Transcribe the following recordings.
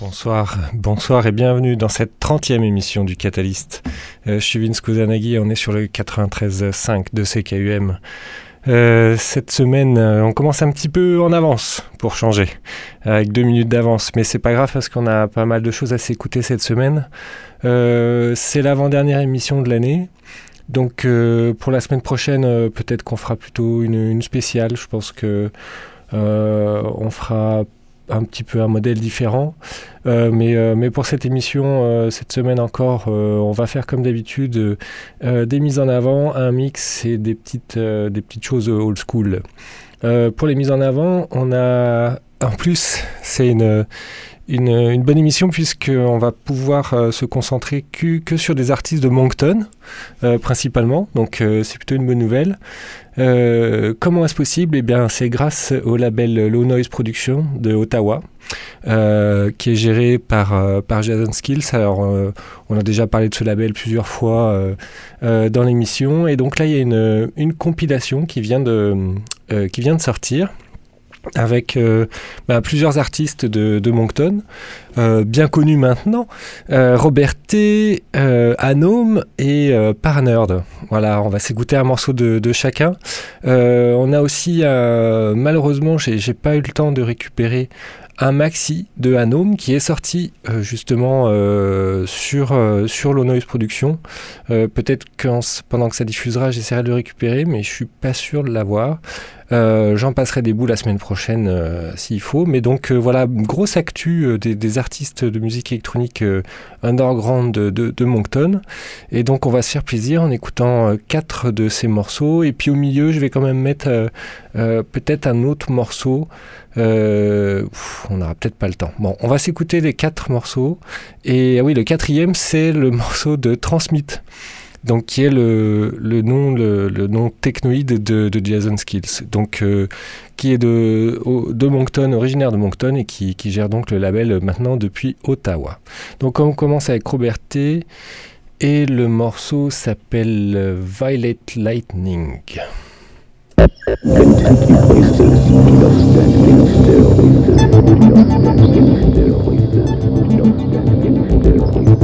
Bonsoir, bonsoir et bienvenue dans cette 30e émission du Catalyst. Euh, je suis Vince Kuzanagi et on est sur le 93.5 de CKUM. Euh, cette semaine, euh, on commence un petit peu en avance pour changer, avec deux minutes d'avance, mais c'est pas grave parce qu'on a pas mal de choses à s'écouter cette semaine. c'est l'avant-dernière émission de l'année. Donc pour la semaine prochaine, peut-être qu'on fera plutôt une, une, spéciale. Je pense que on fera un petit peu un modèle différent. Euh, mais, euh, mais pour cette émission, euh, cette semaine encore, on va faire comme d'habitude des mises en avant, un mix et des petites, des petites choses old school. pour les mises en avant, on a en plus, c'est une, une, bonne émission puisqu'on va pouvoir se concentrer que, sur des artistes de Moncton, principalement. Donc c'est plutôt une bonne nouvelle. Euh, comment est-ce possible? Eh bien, c'est grâce au label Low Noise Production de Ottawa, euh, qui est géré par, euh, par Jason Skills. Alors, on a déjà parlé de ce label plusieurs fois dans l'émission. Et donc là, il y a une, une compilation qui vient de, qui vient de sortir avec euh, bah, plusieurs artistes de, Moncton, euh, bien connus maintenant, euh, Robert T, Anom et Parnerd. Voilà, on va s'écouter un morceau de, chacun. on a aussi, malheureusement, j'ai pas eu le temps de récupérer un maxi de Anom qui est sorti justement sur, sur Lonoise Production. Peut-être que pendant que ça diffusera, j'essaierai de le récupérer, mais je suis pas sûr de l'avoir. Euh, j'en passerai des bouts la semaine prochaine euh, s'il faut. Mais donc euh, voilà, grosse actu des, artistes de musique électronique underground de, Moncton. Et donc on va se faire plaisir en écoutant quatre de ces morceaux. Et puis au milieu, je vais quand même mettre peut-être un autre morceau. on n'aura peut-être pas le temps. Bon, on va s'écouter les quatre morceaux. Et ah oui, le quatrième, c'est le morceau de Transmit donc qui est le, nom, technoïde de, Jason Skills, euh, qui est de, Moncton, originaire de Moncton, et qui, gère donc le label maintenant depuis Ottawa. Donc on commence avec Robert T. Et le morceau s'appelle Violet Lightning.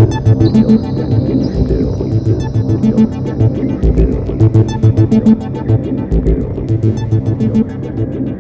Thank you.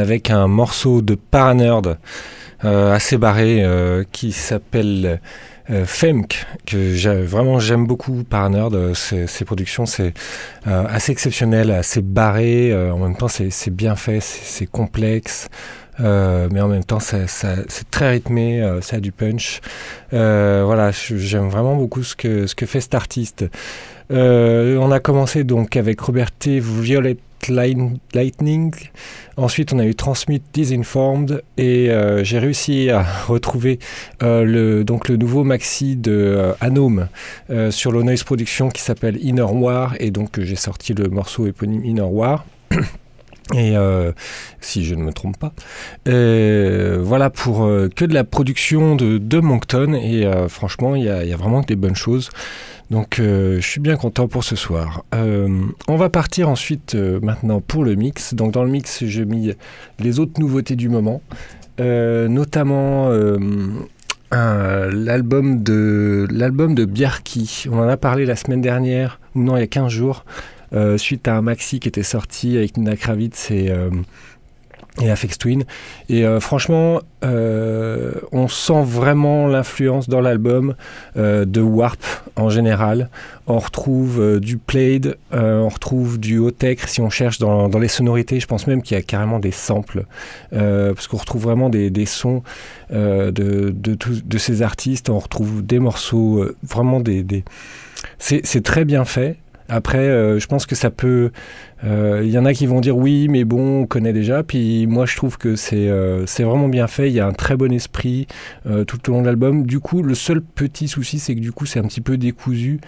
Avec un morceau de Paranerd assez barré qui s'appelle Femk, que vraiment j'aime beaucoup Paranerd. Ses, productions, c'est assez exceptionnel, assez barré. en même temps, c'est bien fait, c'est complexe. Euh, mais en même temps, c'est très rythmé, euh, ça a du punch. Euh, voilà, j'aime vraiment beaucoup ce que, ce que fait cet artiste. on a commencé donc avec Robert T. Violet Lightning. Ensuite, on a eu Transmit Disinformed et j'ai réussi à retrouver le, donc le nouveau maxi de Anome sur le Noise Production qui s'appelle Inner War et donc j'ai sorti le morceau éponyme Inner War. Et euh, si je ne me trompe pas, voilà pour euh, que de la production de, de Moncton et euh, franchement il y, a, vraiment des bonnes choses. Donc je suis bien content pour ce soir. on va partir ensuite maintenant pour le mix. Donc dans le mix j'ai mis les autres nouveautés du moment, notamment l'album de l'album de Bjarki. On en a parlé la semaine dernière ou non il y a 15 jours. Euh, suite à un maxi qui était sorti avec Nina Kravitz et euh, Afex Twin. Et euh, franchement, on sent vraiment l'influence dans l'album de Warp en général. On retrouve du played, on retrouve du haut-tech si on cherche dans, les sonorités. Je pense même qu'il y a carrément des samples, parce qu'on retrouve vraiment des, sons de, ces artistes. On retrouve des morceaux, vraiment des... C'est très bien fait. Après, euh, je pense que ça peut. Il euh, y en a qui vont dire oui, mais bon, on connaît déjà. Puis moi, je trouve que c'est euh, vraiment bien fait. Il y a un très bon esprit tout au long de l'album. Du coup, le seul petit souci, c'est que du coup, c'est un petit peu décousu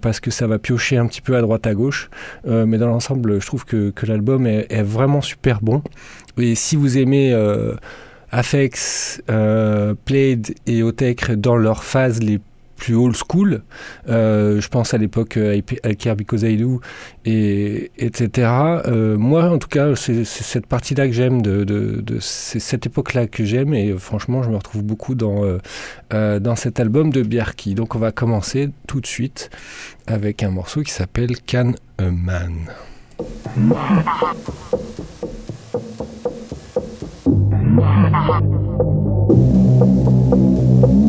parce que ça va piocher un petit peu à droite à gauche. mais dans l'ensemble, je trouve que, que l'album est, vraiment super bon. Et si vous aimez. Afex, Played et Otech dans leurs phases les plus old school. Euh, je pense à l'époque euh, I Do, et, etc. Euh, moi, en tout cas, c'est cette partie-là que j'aime, de, cette époque-là que j'aime, et franchement, je me retrouve beaucoup dans, dans cet album de Bjarki. Donc, on va commencer tout de suite avec un morceau qui s'appelle Can a Man.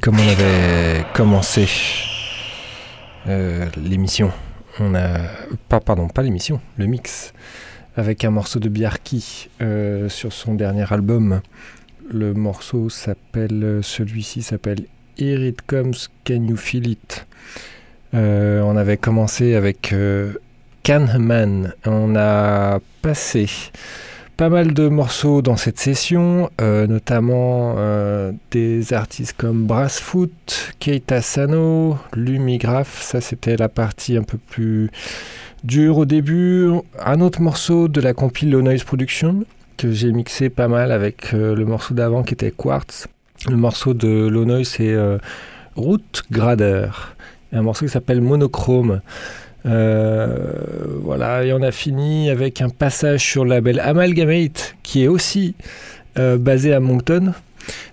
comme on avait commencé euh, l'émission. On a pas pardon, pas l'émission, le mix. avec un morceau de Bjarki sur son dernier album. Le morceau s'appelle, celui-ci s'appelle Here It Comes, Can You Feel It? On avait commencé avec Canman. On a passé pas mal de morceaux dans cette session, euh, notamment euh, des artistes comme Brassfoot, Keita Sano, Lumigraph, ça c'était la partie un peu plus dure au début. Un autre morceau de la compile Low Noise Production que j'ai mixé pas mal avec euh, le morceau d'avant qui était Quartz. Le morceau de Low Noise c'est Route Grader, un morceau qui s'appelle Monochrome. Euh, voilà, et on a fini avec un passage sur le label Amalgamate, qui est aussi euh, basé à Moncton,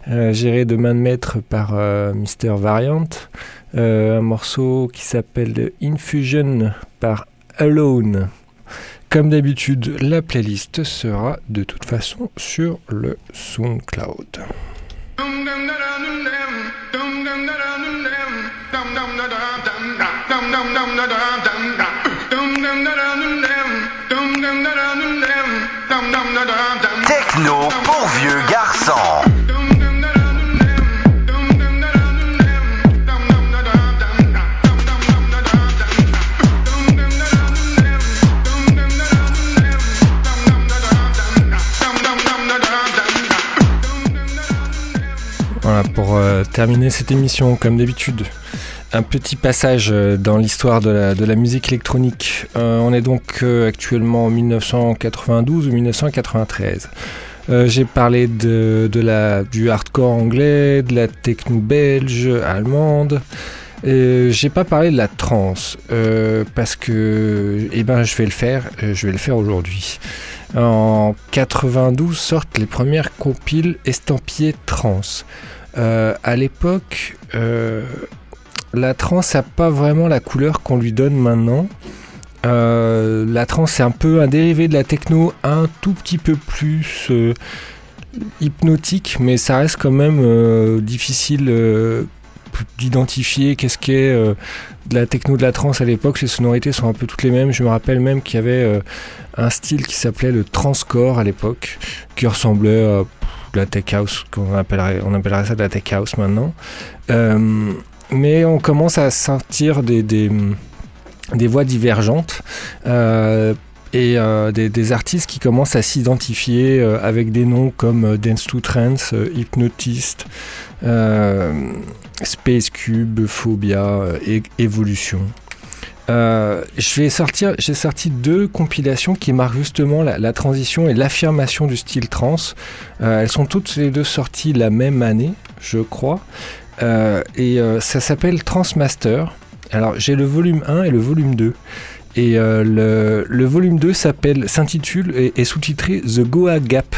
euh, géré de main de maître par Mister Variant. un morceau qui s'appelle Infusion par Alone. Comme d'habitude, la playlist sera de toute façon sur le SoundCloud. Techno pour vieux garçons. Voilà, pour euh, terminer cette émission, comme d'habitude, un petit passage euh, dans l'histoire de la, musique électronique. Euh, on est donc euh, actuellement en 1992 ou 1993. J'ai parlé de, la, du hardcore anglais, de la techno belge, allemande. J'ai pas parlé de la trance parce que eh ben, je vais le faire, je vais le faire aujourd'hui. En 92 sortent les premières compiles estampillées trance. à l'époque, la trance n'a pas vraiment la couleur qu'on lui donne maintenant. Euh, la trance c'est un peu un dérivé de la techno, un tout petit peu plus euh, hypnotique, mais ça reste quand même euh, difficile d'identifier qu'est-ce qu'est de la techno de la trance à l'époque. Les sonorités sont un peu toutes les mêmes. Je me rappelle même qu'il y avait un style qui s'appelait le transcore à l'époque, qui ressemblait à la tech house, qu'on appellerait, on appellerait ça de la tech house maintenant mais on commence à sentir des, des, voix divergentes. Euh, et euh, des, artistes qui commencent à s'identifier euh, avec des noms comme Dance to Trance, Hypnotist, Space Cube, Phobia Evolution. j'ai sorti deux compilations qui marquent justement la, la transition et l'affirmation du style trance. elles sont toutes les deux sorties la même année, je crois. Euh, et euh, ça s'appelle Transmaster. Alors j'ai le volume 1 et le volume 2. Et euh, le, volume 2 s'intitule et est sous-titré The Goa Gap.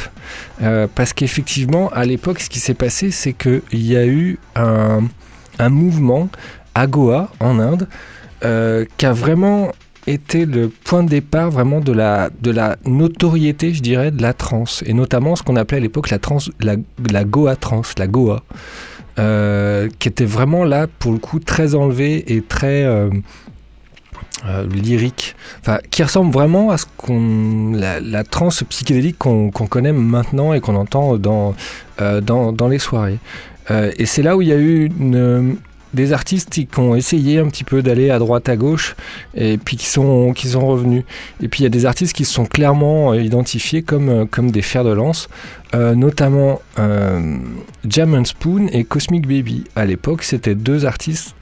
parce qu'effectivement, à l'époque, ce qui s'est passé, c'est qu'il y a eu un, mouvement à Goa, en Inde, qui a vraiment été le point de départ vraiment de la, notoriété, je dirais, de la trance. Et notamment ce qu'on appelait à l'époque la, la Goa trance, la Goa. Euh, qui était vraiment là pour le coup très enlevé et très euh, euh, lyrique, enfin, qui ressemble vraiment à ce qu'on la, la trance psychédélique qu'on connaît maintenant et qu'on entend dans, dans, dans, les soirées. et c'est là où il y a eu une, des artistes qui ont essayé un petit peu d'aller à droite à gauche et puis qui sont, qui sont revenus. Et puis il y a des artistes qui se sont clairement euh, identifiés comme, euh, comme des fers de lance, euh, notamment Jam Spoon et Cosmic Baby. À l'époque, c'était deux artistes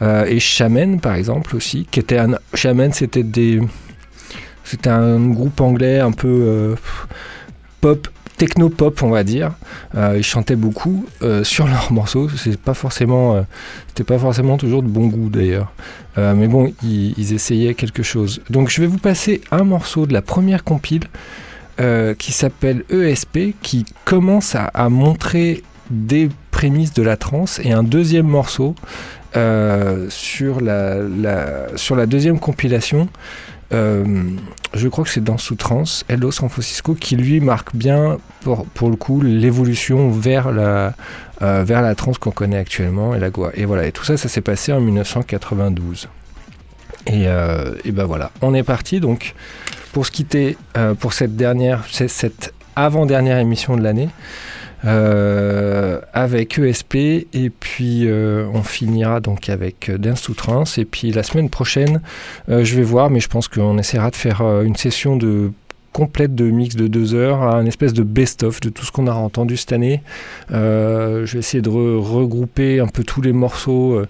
et Shaman par exemple aussi, qui était un Shaman, c'était des c'était un groupe anglais un peu pop techno-pop, on va dire. Euh, ils chantaient beaucoup euh, sur leurs morceaux. C'est pas euh, c'était pas forcément toujours de bon goût d'ailleurs. mais bon, ils, essayaient quelque chose. Donc je vais vous passer un morceau de la première compile qui s'appelle ESP, qui commence à, montrer des prémices de la trance, et un deuxième morceau sur la, deuxième compilation je crois que c'est dans Sous-Trans, Hello San Francisco, qui lui marque bien, pour, pour le coup, l'évolution vers la, euh, vers la trance qu'on connaît actuellement et la Goa. Et voilà, et tout ça, ça s'est passé en 1992. Et, euh, et ben voilà, on est parti donc pour se quitter pour cette dernière, cette avant-dernière émission de l'année. Euh, avec ESP et puis euh, on finira donc avec euh, Dance to et puis la semaine prochaine je vais voir mais je pense qu'on essaiera de faire une session de complète de mix de deux heures, un espèce de best-of de tout ce qu'on a entendu cette année. je vais essayer de regrouper un peu tous les morceaux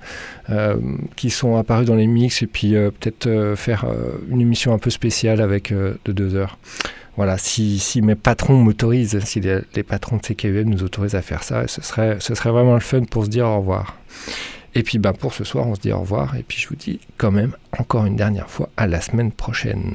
qui sont apparus dans les mix et puis peut-être faire une émission un peu spéciale avec de deux heures. Voilà, si, mes patrons m'autorisent, si les, patrons de CKUM nous autorisent à faire ça, ce serait, ce serait vraiment le fun pour se dire au revoir. Et puis ben, pour ce soir, on se dit au revoir. Et puis je vous dis quand même encore une dernière fois à la semaine prochaine.